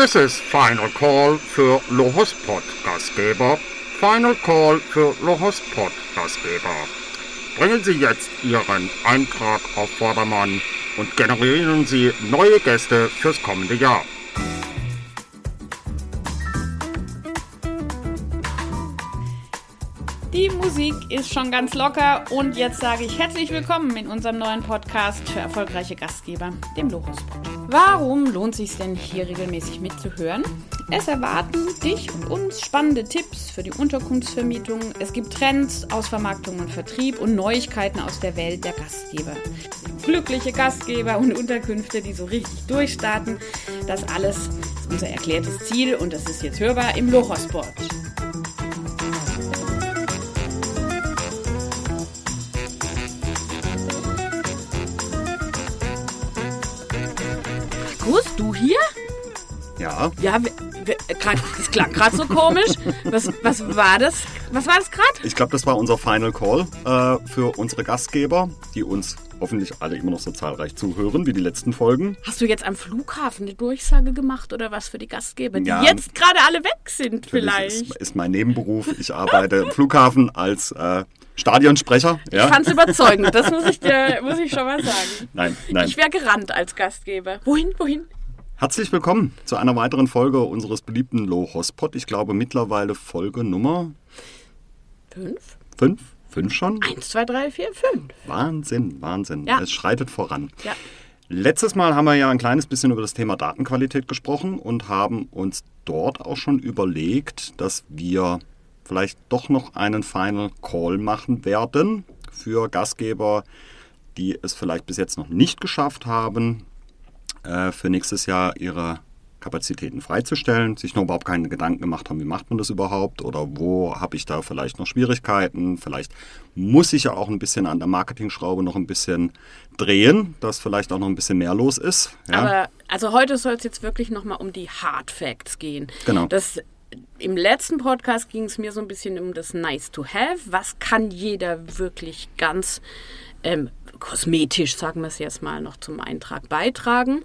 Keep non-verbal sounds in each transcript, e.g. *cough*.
This is Final Call für Lohospot Gastgeber. Final Call für Lohospot Gastgeber. Bringen Sie jetzt Ihren Eintrag auf Vordermann und generieren Sie neue Gäste fürs kommende Jahr. Die Musik ist schon ganz locker und jetzt sage ich herzlich willkommen in unserem neuen Podcast für erfolgreiche Gastgeber, dem Lochospot. Warum lohnt sich denn hier regelmäßig mitzuhören? Es erwarten dich und uns spannende Tipps für die Unterkunftsvermietung. Es gibt Trends aus Vermarktung und Vertrieb und Neuigkeiten aus der Welt der Gastgeber. Glückliche Gastgeber und Unterkünfte, die so richtig durchstarten. Das alles ist unser erklärtes Ziel und das ist jetzt hörbar im Lochospot. Markus, du hier? Ja, Ja, das klang gerade so komisch. Was, was war das? Was war das gerade? ich glaube, das war unser Final Call äh, für unsere Gastgeber, die uns hoffentlich alle immer noch so zahlreich zuhören wie die letzten Folgen. Hast du jetzt am Flughafen eine Durchsage gemacht oder was für die Gastgeber, die Ja. jetzt gerade alle weg sind vielleicht? Ist, ist mein Nebenberuf. Ich arbeite im Flughafen als äh, Stadionsprecher. Ja? Ich fand's überzeugend, das muss ich dir, *laughs* muss ich schon mal sagen. Nein, nein. Ich wäre gerannt als Gastgeber. Wohin, wohin? Herzlich willkommen zu einer weiteren Folge unseres beliebten Low-Hospot. Ich glaube mittlerweile Folge Nummer Fünf? 5. 5 schon? Eins, zwei, drei, vier, fünf. Wahnsinn, Wahnsinn. Ja. Es schreitet voran. Ja. Letztes Mal haben wir ja ein kleines bisschen über das Thema Datenqualität gesprochen und haben uns dort auch schon überlegt, dass wir vielleicht doch noch einen Final Call machen werden für Gastgeber, die es vielleicht bis jetzt noch nicht geschafft haben, äh, für nächstes Jahr ihre Kapazitäten freizustellen, sich noch überhaupt keine Gedanken gemacht haben, wie macht man das überhaupt oder wo habe ich da vielleicht noch Schwierigkeiten. Vielleicht muss ich ja auch ein bisschen an der Marketingschraube noch ein bisschen drehen, dass vielleicht auch noch ein bisschen mehr los ist. Ja? Aber also heute soll es jetzt wirklich nochmal um die Hard Facts gehen. Genau. Das, Im letzten Podcast ging es mir so ein bisschen um das Nice to Have. Was kann jeder wirklich ganz ähm, kosmetisch, sagen wir es jetzt mal, noch zum Eintrag beitragen?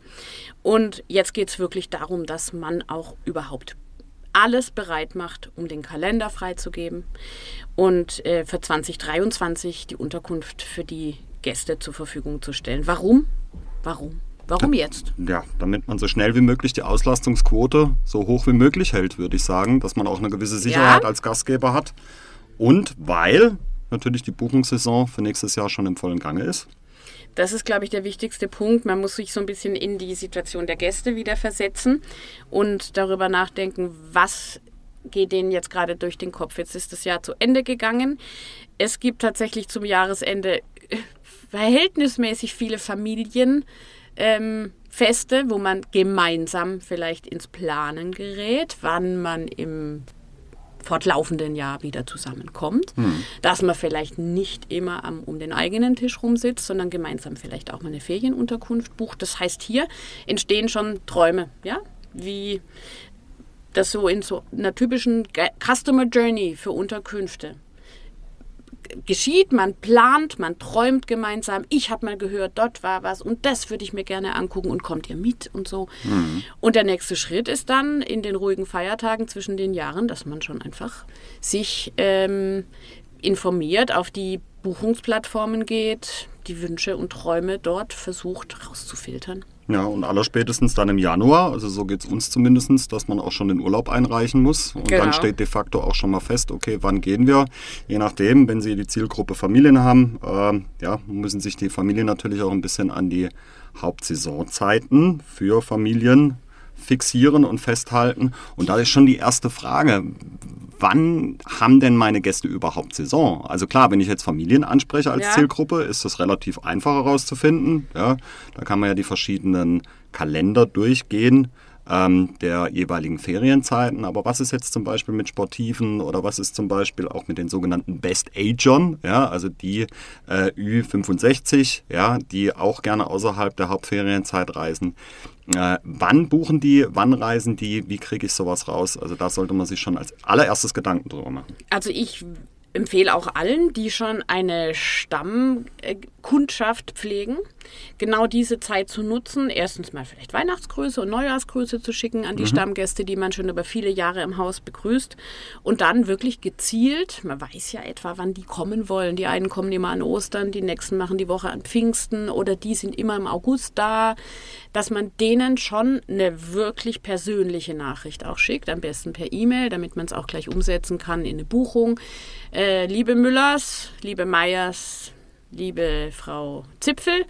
Und jetzt geht es wirklich darum, dass man auch überhaupt alles bereit macht, um den Kalender freizugeben und äh, für 2023 die Unterkunft für die Gäste zur Verfügung zu stellen. Warum? Warum? Warum jetzt? ja, damit man so schnell wie möglich die Auslastungsquote so hoch wie möglich hält, würde ich sagen, dass man auch eine gewisse Sicherheit Ja. als Gastgeber hat. Und weil natürlich die Buchungssaison für nächstes Jahr schon im vollen Gange ist. Das ist, glaube ich, der wichtigste Punkt. Man muss sich so ein bisschen in die Situation der Gäste wieder versetzen und darüber nachdenken, was geht denen jetzt gerade durch den Kopf. Jetzt ist das Jahr zu Ende gegangen. Es gibt tatsächlich zum Jahresende äh, verhältnismäßig viele Familienfeste, ähm, Feste, wo man gemeinsam vielleicht ins Planen gerät, wann man im fortlaufenden Jahr wieder zusammenkommt, dass man vielleicht nicht immer am, um den eigenen Tisch rumsitzt, sondern gemeinsam vielleicht auch mal eine Ferienunterkunft bucht. Das heißt, hier entstehen schon Träume, ja, wie das so in so einer typischen Customer Journey für Unterkünfte geschieht, man plant, man träumt gemeinsam. Ich habe mal gehört, dort war was und das würde ich mir gerne angucken und kommt ihr mit und so. Und der nächste Schritt ist dann in den ruhigen Feiertagen zwischen den Jahren, dass man schon einfach sich ähm, informiert, auf die Buchungsplattformen geht, die Wünsche und Träume dort versucht rauszufiltern. Ja, und allerspätestens dann im Januar, also so geht es uns zumindest, dass man auch schon den Urlaub einreichen muss. Und Genau. dann steht de facto auch schon mal fest, okay, wann gehen wir? Je nachdem, wenn Sie die Zielgruppe Familien haben, ähm, ja, müssen sich die Familien natürlich auch ein bisschen an die Hauptsaisonzeiten für Familien fixieren und festhalten. Und da ist schon die erste Frage, wann haben denn meine Gäste überhaupt Saison? Also klar, wenn ich jetzt Familien anspreche als Ja. Zielgruppe, ist das relativ einfach herauszufinden. Ja, da kann man ja die verschiedenen Kalender durchgehen ähm, der jeweiligen Ferienzeiten. Aber was ist jetzt zum Beispiel mit Sportiven oder was ist zum Beispiel auch mit den sogenannten Best Agern, ja, also die äh, Ü65, ja, die auch gerne außerhalb der Hauptferienzeit reisen. Äh, wann buchen die, wann reisen die, wie kriege ich sowas raus? Also da sollte man sich schon als allererstes Gedanken drüber machen. Also ich empfehle auch allen, die schon eine Stammkundschaft Kundschaft pflegen, genau diese Zeit zu nutzen, erstens mal vielleicht Weihnachtsgrüße und Neujahrsgrüße zu schicken an die mhm. Stammgäste, die man schon über viele Jahre im Haus begrüßt und dann wirklich gezielt, man weiß ja etwa, wann die kommen wollen. Die einen kommen immer an Ostern, die nächsten machen die Woche an Pfingsten oder die sind immer im August da, dass man denen schon eine wirklich persönliche Nachricht auch schickt, am besten per E-Mail, damit man es auch gleich umsetzen kann in eine Buchung. Äh, liebe Müllers, liebe Meyers, liebe Frau Zipfel,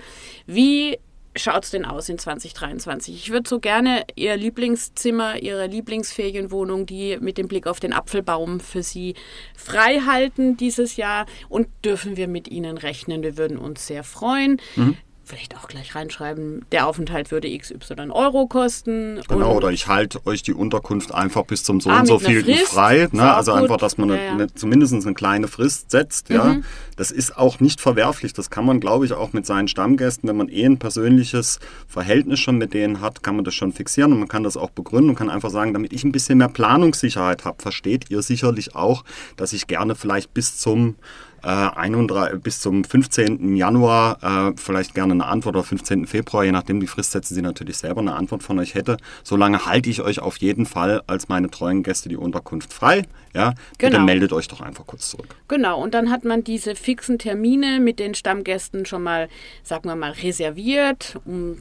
wie schaut es denn aus in 2023? Ich würde so gerne Ihr Lieblingszimmer, Ihre Lieblingsferienwohnung, die mit dem Blick auf den Apfelbaum für Sie frei halten dieses Jahr und dürfen wir mit Ihnen rechnen. Wir würden uns sehr freuen. Mhm vielleicht auch gleich reinschreiben, der Aufenthalt würde XY Euro kosten. Genau, oder ich halte euch die Unterkunft einfach bis zum so ah, und so viel frei. Ne? Also gut. einfach, dass man ja, ja. Eine, zumindest eine kleine Frist setzt. Mhm. Ja? Das ist auch nicht verwerflich. Das kann man, glaube ich, auch mit seinen Stammgästen, wenn man eh ein persönliches Verhältnis schon mit denen hat, kann man das schon fixieren und man kann das auch begründen und kann einfach sagen, damit ich ein bisschen mehr Planungssicherheit habe, versteht ihr sicherlich auch, dass ich gerne vielleicht bis zum äh, 31, bis zum 15. Januar äh, vielleicht gerne eine Antwort oder 15. Februar, je nachdem die Frist setzen Sie natürlich selber eine Antwort von euch hätte. Solange halte ich euch auf jeden Fall als meine treuen Gäste die Unterkunft frei. Ja, bitte genau. meldet euch doch einfach kurz zurück. Genau, und dann hat man diese fixen Termine mit den Stammgästen schon mal, sagen wir mal, reserviert, um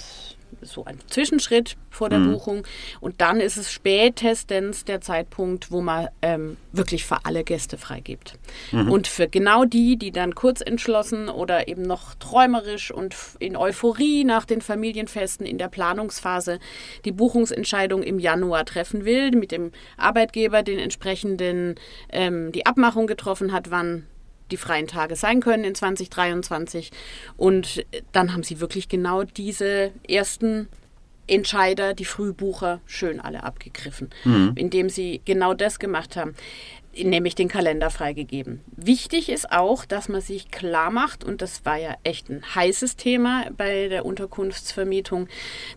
so ein Zwischenschritt vor der mhm. Buchung. Und dann ist es spätestens der Zeitpunkt, wo man ähm, wirklich für alle Gäste freigibt. Mhm. Und für genau die, die dann kurz entschlossen oder eben noch träumerisch und in Euphorie nach den Familienfesten in der Planungsphase die Buchungsentscheidung im Januar treffen will, mit dem Arbeitgeber den entsprechenden ähm, die Abmachung getroffen hat, wann die freien Tage sein können in 2023. Und dann haben sie wirklich genau diese ersten Entscheider, die Frühbucher, schön alle abgegriffen, mhm. indem sie genau das gemacht haben, nämlich den Kalender freigegeben. Wichtig ist auch, dass man sich klar macht, und das war ja echt ein heißes Thema bei der Unterkunftsvermietung,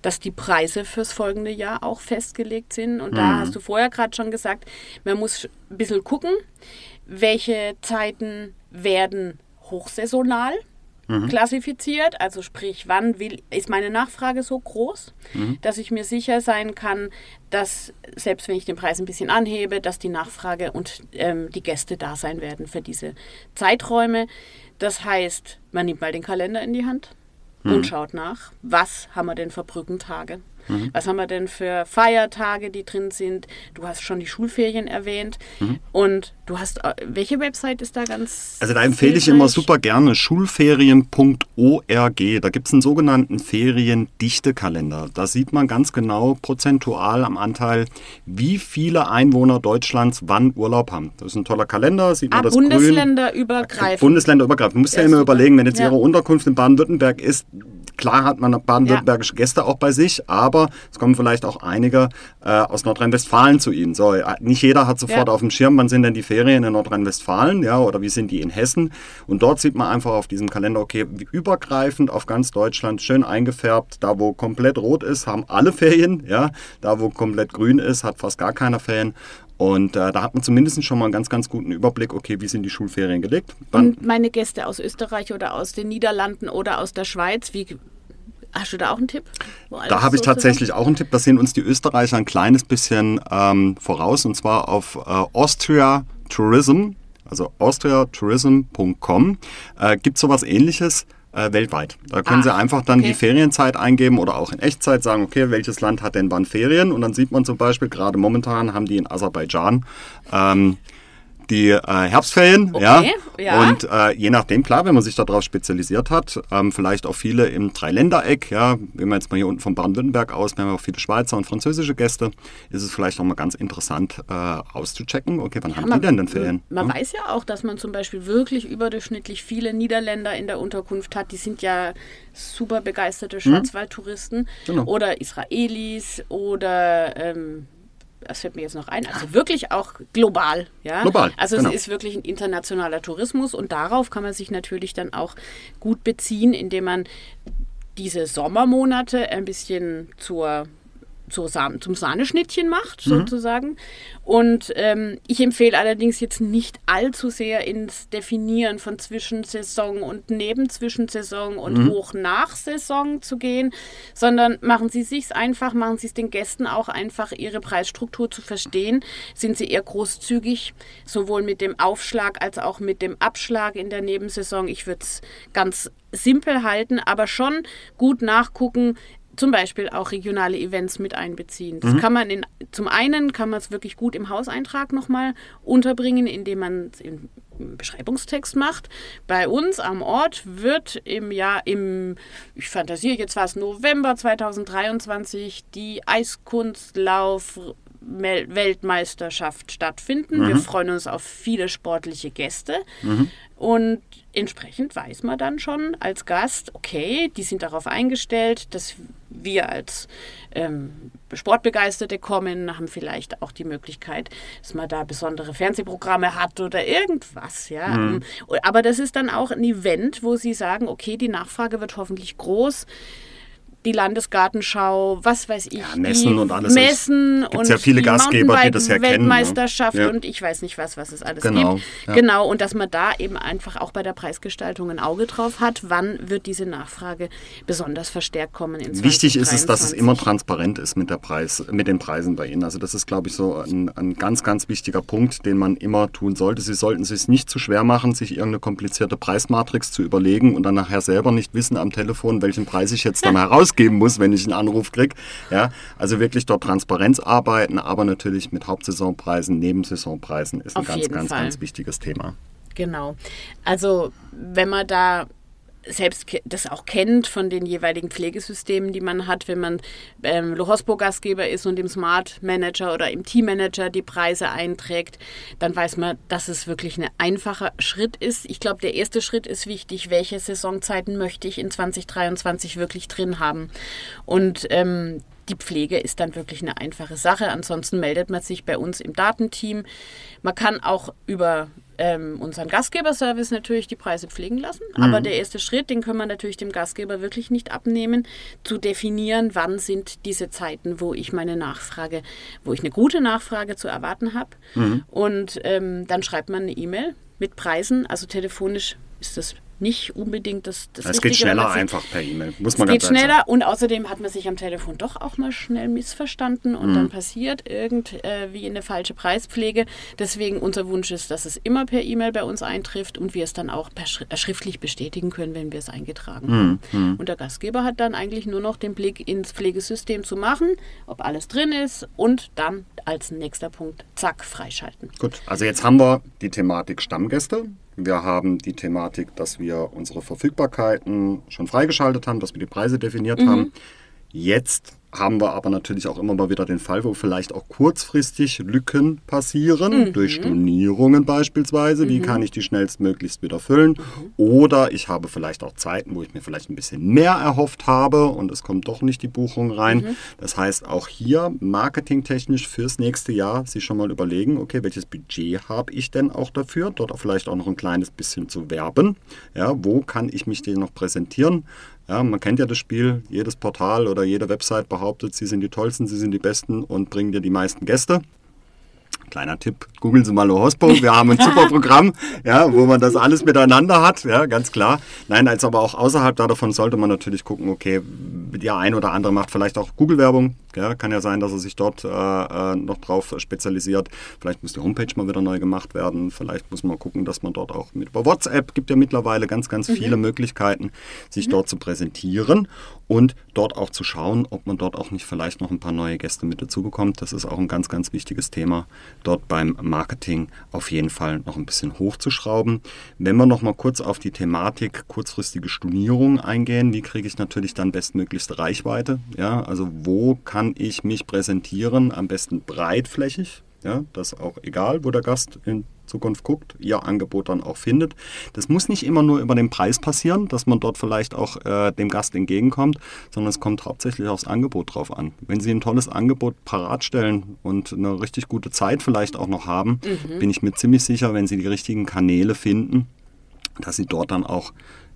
dass die Preise fürs folgende Jahr auch festgelegt sind. Und mhm. da hast du vorher gerade schon gesagt, man muss ein bisschen gucken, welche Zeiten werden hochsaisonal mhm. klassifiziert. Also sprich, wann will, ist meine Nachfrage so groß, mhm. dass ich mir sicher sein kann, dass selbst wenn ich den Preis ein bisschen anhebe, dass die Nachfrage und ähm, die Gäste da sein werden für diese Zeiträume. Das heißt, man nimmt mal den Kalender in die Hand mhm. und schaut nach, was haben wir denn für Brückentage. Mhm. Was haben wir denn für Feiertage, die drin sind? Du hast schon die Schulferien erwähnt. Mhm. Und du hast, äh, welche Website ist da ganz. Also da empfehle ich immer super gerne schulferien.org. Da gibt es einen sogenannten Feriendichtekalender. Da sieht man ganz genau prozentual am Anteil, wie viele Einwohner Deutschlands wann Urlaub haben. Das ist ein toller Kalender, sieht man ah, das Bundesländerübergreifend. Bundesländerübergreifend. Du musst ja, ja immer super. überlegen, wenn jetzt ja. Ihre Unterkunft in Baden-Württemberg ist, Klar hat man baden-württembergische Gäste auch bei sich, aber es kommen vielleicht auch einige äh, aus Nordrhein-Westfalen zu Ihnen. So, äh, nicht jeder hat sofort ja. auf dem Schirm, wann sind denn die Ferien in Nordrhein-Westfalen, ja, oder wie sind die in Hessen? Und dort sieht man einfach auf diesem Kalender, okay, übergreifend auf ganz Deutschland, schön eingefärbt. Da, wo komplett rot ist, haben alle Ferien, ja. Da, wo komplett grün ist, hat fast gar keiner Ferien. Und äh, da hat man zumindest schon mal einen ganz, ganz guten Überblick, okay, wie sind die Schulferien gelegt. Wann Und meine Gäste aus Österreich oder aus den Niederlanden oder aus der Schweiz, wie Hast du da auch einen Tipp? Da habe ich tatsächlich auch einen Tipp. Da sehen uns die Österreicher ein kleines bisschen ähm, voraus und zwar auf äh, Austria Tourism, also austriatourism.com, äh, gibt es sowas ähnliches äh, weltweit. Da können ah, Sie einfach dann okay. die Ferienzeit eingeben oder auch in Echtzeit sagen, okay, welches Land hat denn wann Ferien? Und dann sieht man zum Beispiel, gerade momentan haben die in Aserbaidschan ähm, die äh, Herbstferien, okay, ja. ja. Und äh, je nachdem, klar, wenn man sich darauf spezialisiert hat, ähm, vielleicht auch viele im Dreiländereck, ja, wenn man jetzt mal hier unten von Baden-Württemberg aus, wir haben auch viele Schweizer und französische Gäste, ist es vielleicht auch mal ganz interessant äh, auszuchecken, okay, wann ja, haben man, die denn denn Ferien? Man ja? weiß ja auch, dass man zum Beispiel wirklich überdurchschnittlich viele Niederländer in der Unterkunft hat, die sind ja super begeisterte hm? Schwarzwaldtouristen genau. oder Israelis oder ähm, das fällt mir jetzt noch ein, also wirklich auch global. Ja? Global. Also genau. es ist wirklich ein internationaler Tourismus und darauf kann man sich natürlich dann auch gut beziehen, indem man diese Sommermonate ein bisschen zur so zum Sahneschnittchen macht, mhm. sozusagen. Und ähm, ich empfehle allerdings jetzt nicht allzu sehr ins Definieren von Zwischensaison und Nebenzwischensaison und mhm. hoch nach Saison zu gehen, sondern machen Sie sich's einfach, machen Sie es den Gästen auch einfach, ihre Preisstruktur zu verstehen. Sind Sie eher großzügig, sowohl mit dem Aufschlag als auch mit dem Abschlag in der Nebensaison. Ich würde es ganz simpel halten, aber schon gut nachgucken, zum Beispiel auch regionale Events mit einbeziehen. Das mhm. kann man in, zum einen kann man es wirklich gut im Hauseintrag nochmal unterbringen, indem man es im Beschreibungstext macht. Bei uns am Ort wird im Jahr, im, ich fantasiere jetzt was, November 2023 die Eiskunstlauf Weltmeisterschaft stattfinden. Mhm. Wir freuen uns auf viele sportliche Gäste. Mhm. Und entsprechend weiß man dann schon als Gast, okay, die sind darauf eingestellt, dass wir als ähm, Sportbegeisterte kommen, haben vielleicht auch die Möglichkeit, dass man da besondere Fernsehprogramme hat oder irgendwas. Ja? Mhm. Aber das ist dann auch ein Event, wo sie sagen, okay, die Nachfrage wird hoffentlich groß die Landesgartenschau, was weiß ich, ja, Messen und alles. Messen und ja viele Gastgeber, die das ja Weltmeisterschaft kennen, ne? und ich weiß nicht was, was es alles genau, gibt. Ja. Genau, und dass man da eben einfach auch bei der Preisgestaltung ein Auge drauf hat, wann wird diese Nachfrage besonders verstärkt kommen in Wichtig ist es, dass es immer transparent ist mit der Preis, mit den Preisen bei Ihnen. Also das ist, glaube ich, so ein, ein ganz, ganz wichtiger Punkt, den man immer tun sollte. Sie sollten es sich nicht zu schwer machen, sich irgendeine komplizierte Preismatrix zu überlegen und dann nachher selber nicht wissen am Telefon, welchen Preis ich jetzt dann *laughs* heraus geben muss, wenn ich einen Anruf kriege. Ja, also wirklich dort Transparenz arbeiten, aber natürlich mit Hauptsaisonpreisen, Nebensaisonpreisen ist ein Auf ganz, ganz, Fall. ganz wichtiges Thema. Genau. Also wenn man da selbst das auch kennt von den jeweiligen Pflegesystemen, die man hat, wenn man ähm, Lohospo-Gastgeber ist und im Smart Manager oder im Team Manager die Preise einträgt, dann weiß man, dass es wirklich ein einfacher Schritt ist. Ich glaube, der erste Schritt ist wichtig, welche Saisonzeiten möchte ich in 2023 wirklich drin haben. Und ähm, die Pflege ist dann wirklich eine einfache Sache. Ansonsten meldet man sich bei uns im Datenteam. Man kann auch über ähm, unseren Gastgeberservice natürlich die Preise pflegen lassen. Mhm. Aber der erste Schritt, den können wir natürlich dem Gastgeber wirklich nicht abnehmen, zu definieren, wann sind diese Zeiten, wo ich meine Nachfrage, wo ich eine gute Nachfrage zu erwarten habe. Mhm. Und ähm, dann schreibt man eine E-Mail mit Preisen. Also telefonisch ist das nicht unbedingt das, das Es geht schneller einfach per E-Mail, muss man es ganz geht schneller sagen. und außerdem hat man sich am Telefon doch auch mal schnell missverstanden und mhm. dann passiert irgendwie äh, eine falsche Preispflege. Deswegen unser Wunsch ist, dass es immer per E-Mail bei uns eintrifft und wir es dann auch äh, schriftlich bestätigen können, wenn wir es eingetragen haben. Mhm. mhm. Und der Gastgeber hat dann eigentlich nur noch den Blick ins Pflegesystem zu machen, ob alles drin ist und dann als nächster Punkt, zack, freischalten. Gut, also jetzt haben wir die Thematik Stammgäste. Wir haben die Thematik, dass wir unsere Verfügbarkeiten schon freigeschaltet haben, dass wir die Preise definiert mhm. haben. Jetzt haben wir aber natürlich auch immer mal wieder den Fall, wo vielleicht auch kurzfristig Lücken passieren, mhm. durch Stornierungen beispielsweise. Mhm. Wie kann ich die schnellstmöglichst wieder füllen? Mhm. Oder ich habe vielleicht auch Zeiten, wo ich mir vielleicht ein bisschen mehr erhofft habe und es kommt doch nicht die Buchung rein. Mhm. Das heißt, auch hier marketingtechnisch fürs nächste Jahr sich schon mal überlegen, okay, welches Budget habe ich denn auch dafür? Dort auch vielleicht auch noch ein kleines bisschen zu werben. Ja, wo kann ich mich denn noch präsentieren? Ja, man kennt ja das Spiel, jedes Portal oder jede Website behauptet, sie sind die tollsten, sie sind die besten und bringen dir die meisten Gäste. Kleiner Tipp, googeln Sie mal Hospo. Wir haben ein super Programm, ja, wo man das alles miteinander hat, ja, ganz klar. Nein, als aber auch außerhalb davon sollte man natürlich gucken, okay, der ein oder andere macht vielleicht auch Google-Werbung, ja, kann ja sein, dass er sich dort äh, äh, noch drauf spezialisiert. Vielleicht muss die Homepage mal wieder neu gemacht werden. Vielleicht muss man gucken, dass man dort auch mit über WhatsApp gibt ja mittlerweile ganz, ganz mhm. viele Möglichkeiten, sich mhm. dort zu präsentieren und dort auch zu schauen, ob man dort auch nicht vielleicht noch ein paar neue Gäste mit dazu bekommt. Das ist auch ein ganz, ganz wichtiges Thema, dort beim Marketing auf jeden Fall noch ein bisschen hochzuschrauben. Wenn wir noch mal kurz auf die Thematik kurzfristige Stornierung eingehen, wie kriege ich natürlich dann bestmöglichste Reichweite? Ja, also wo kann kann ich mich präsentieren, am besten breitflächig, ja, das ist auch egal, wo der Gast in Zukunft guckt, ihr Angebot dann auch findet. Das muss nicht immer nur über den Preis passieren, dass man dort vielleicht auch äh, dem Gast entgegenkommt, sondern es kommt hauptsächlich aufs Angebot drauf an. Wenn Sie ein tolles Angebot parat stellen und eine richtig gute Zeit vielleicht auch noch haben, mhm. bin ich mir ziemlich sicher, wenn Sie die richtigen Kanäle finden, dass Sie dort dann auch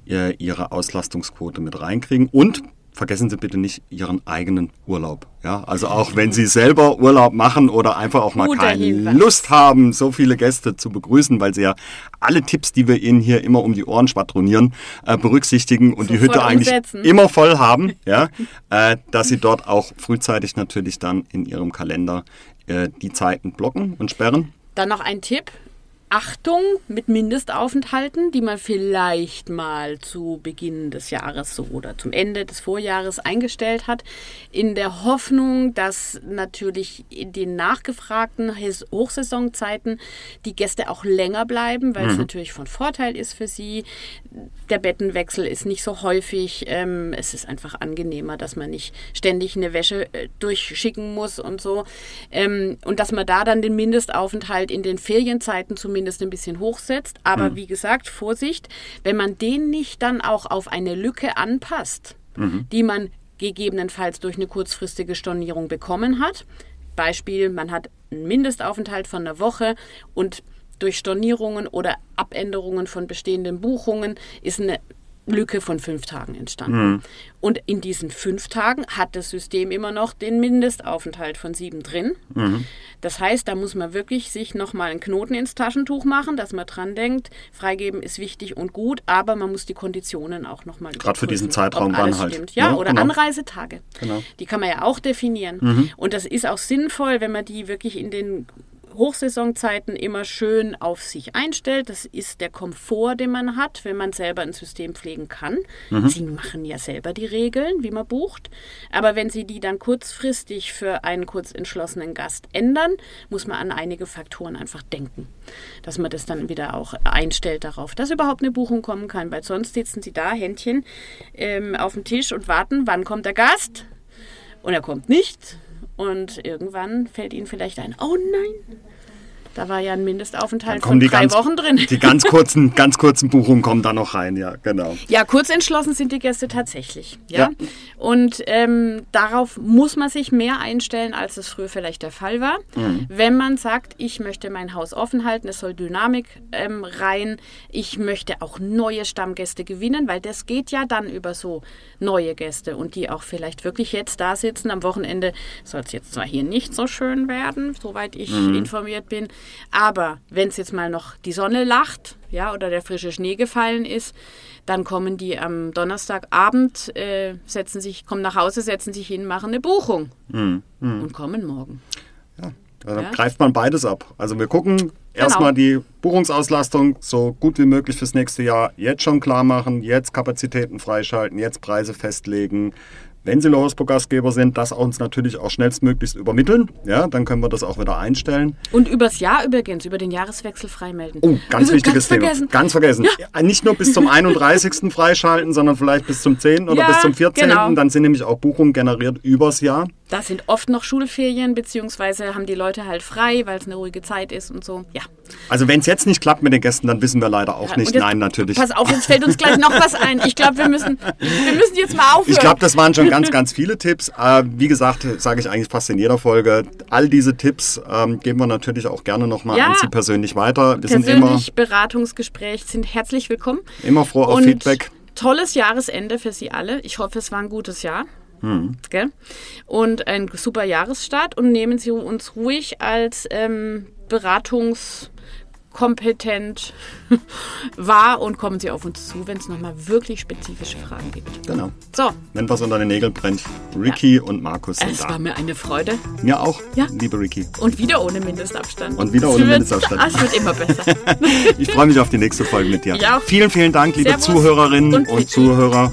äh, Ihre Auslastungsquote mit reinkriegen und vergessen Sie bitte nicht Ihren eigenen Urlaub. Ja, also auch wenn Sie selber Urlaub machen oder einfach auch mal Guter keine Hinweis. Lust haben, so viele Gäste zu begrüßen, weil Sie ja alle Tipps, die wir Ihnen hier immer um die Ohren schwadronieren, äh, berücksichtigen und die Sofort Hütte eigentlich umsetzen. immer voll haben, ja, äh, dass Sie dort auch frühzeitig natürlich dann in Ihrem Kalender äh, die Zeiten blocken und sperren. Dann noch ein Tipp. Achtung mit Mindestaufenthalten, die man vielleicht mal zu Beginn des Jahres so oder zum Ende des Vorjahres eingestellt hat, in der Hoffnung, dass natürlich in den nachgefragten Hochsaisonzeiten die Gäste auch länger bleiben, weil es natürlich von Vorteil ist für sie. Der Bettenwechsel ist nicht so häufig. Ähm, es ist einfach angenehmer, dass man nicht ständig eine Wäsche äh, durchschicken muss und so. Ähm, und dass man da dann den Mindestaufenthalt in den Ferienzeiten zumindest ein bisschen hochsetzt. Aber wie gesagt, Vorsicht, wenn man den nicht dann auch auf eine Lücke anpasst, die man gegebenenfalls durch eine kurzfristige Stornierung bekommen hat. Beispiel, man hat einen Mindestaufenthalt von einer Woche und durch Stornierungen oder Abänderungen von bestehenden Buchungen ist eine Lücke von fünf Tagen entstanden. Und in diesen fünf Tagen hat das System immer noch den Mindestaufenthalt von sieben drin. Das heißt, da muss man wirklich sich nochmal einen Knoten ins Taschentuch machen, dass man dran denkt, freigeben ist wichtig und gut, aber man muss die Konditionen auch nochmal Gerade für diesen Zeitraum dann alles halt. Stimmt. Ja, Ja, oder genau. Anreisetage. Genau. Die kann man ja auch definieren. Und das ist auch sinnvoll, wenn man die wirklich in den Hochsaisonzeiten immer schön auf sich einstellt. Das ist der Komfort, den man hat, wenn man selber ein System pflegen kann. Sie machen ja selber die Regeln, wie man bucht. Aber wenn Sie die dann kurzfristig für einen kurz entschlossenen Gast ändern, muss man an einige Faktoren einfach denken. Dass man das dann wieder auch einstellt darauf, dass überhaupt eine Buchung kommen kann. Weil sonst sitzen Sie da, Händchen ähm, auf dem Tisch und warten, wann kommt der Gast? Und er kommt nicht. Und irgendwann fällt Ihnen vielleicht ein, oh nein, da war ja ein Mindestaufenthalt von drei ganz, Wochen drin. Die ganz kurzen, ganz kurzen Buchungen kommen da noch rein, ja, genau. Ja, kurz entschlossen sind die Gäste tatsächlich. Ja. Ja. Und ähm, darauf muss man sich mehr einstellen, als es früher vielleicht der Fall war. Wenn man sagt, ich möchte mein Haus offen halten, es soll Dynamik ähm, rein, ich möchte auch neue Stammgäste gewinnen, weil das geht ja dann über so neue Gäste und die auch vielleicht wirklich jetzt da sitzen. Am Wochenende soll es jetzt zwar hier nicht so schön werden, soweit ich informiert bin, aber wenn es jetzt mal noch die Sonne lacht, ja, oder der frische Schnee gefallen ist, dann kommen die am Donnerstagabend, äh, setzen sich, kommen nach Hause, setzen sich hin, machen eine Buchung und kommen morgen. Ja, dann Ja. Genau. greift man beides ab. Also wir gucken erstmal die Buchungsauslastung so gut wie möglich fürs nächste Jahr jetzt schon klar machen, jetzt Kapazitäten freischalten, jetzt Preise festlegen. Wenn Sie Lohospo-Gastgeber sind, das uns natürlich auch schnellstmöglichst übermitteln. Ja, dann können wir das auch wieder einstellen. Und übers Jahr übrigens, über den Jahreswechsel freimelden. Oh, ganz Also wichtiges Thema. vergessen. Ganz vergessen. Ja, Nicht nur bis zum *laughs* 31. freischalten, sondern vielleicht bis zum 10. oder Ja, bis zum 14. genau. Dann sind nämlich auch Buchungen generiert übers Jahr. Da sind oft noch Schulferien, beziehungsweise haben die Leute halt frei, weil es eine ruhige Zeit ist und so. Ja. Also wenn es jetzt nicht klappt mit den Gästen, dann wissen wir leider auch Ja, nicht. jetzt- Nein, natürlich. Pass auf, jetzt fällt uns gleich noch was ein. Ich glaube, wir müssen, wir müssen jetzt mal aufhören. Ich glaube, das waren schon ganz, ganz viele Tipps. Äh, wie gesagt, sage ich eigentlich fast in jeder Folge. All diese Tipps ähm, geben wir natürlich auch gerne nochmal Ja. an Sie persönlich weiter. Wir sind immer, persönlich Beratungsgespräch sind herzlich willkommen. immer froh auf Und Feedback. Tolles Jahresende für Sie alle. Ich hoffe, es war ein gutes Jahr. Hm. Gell? Und ein super Jahresstart. Und nehmen Sie uns ruhig als ähm, beratungskompetent *laughs* wahr und kommen Sie auf uns zu, wenn es nochmal wirklich spezifische Fragen gibt. Genau. So, Wenn was unter den Nägeln brennt, Ricky und Markus sind es da. war mir eine Freude. Mir auch, Ja. liebe Ricky. Und wieder ohne Mindestabstand. Und wieder Es ohne wird- Mindestabstand. Ah, Es wird immer besser. *laughs* Ich freue mich auf die nächste Folge mit dir. Auch. Vielen, vielen Dank, liebe Servus Zuhörerinnen und und. Zuhörer.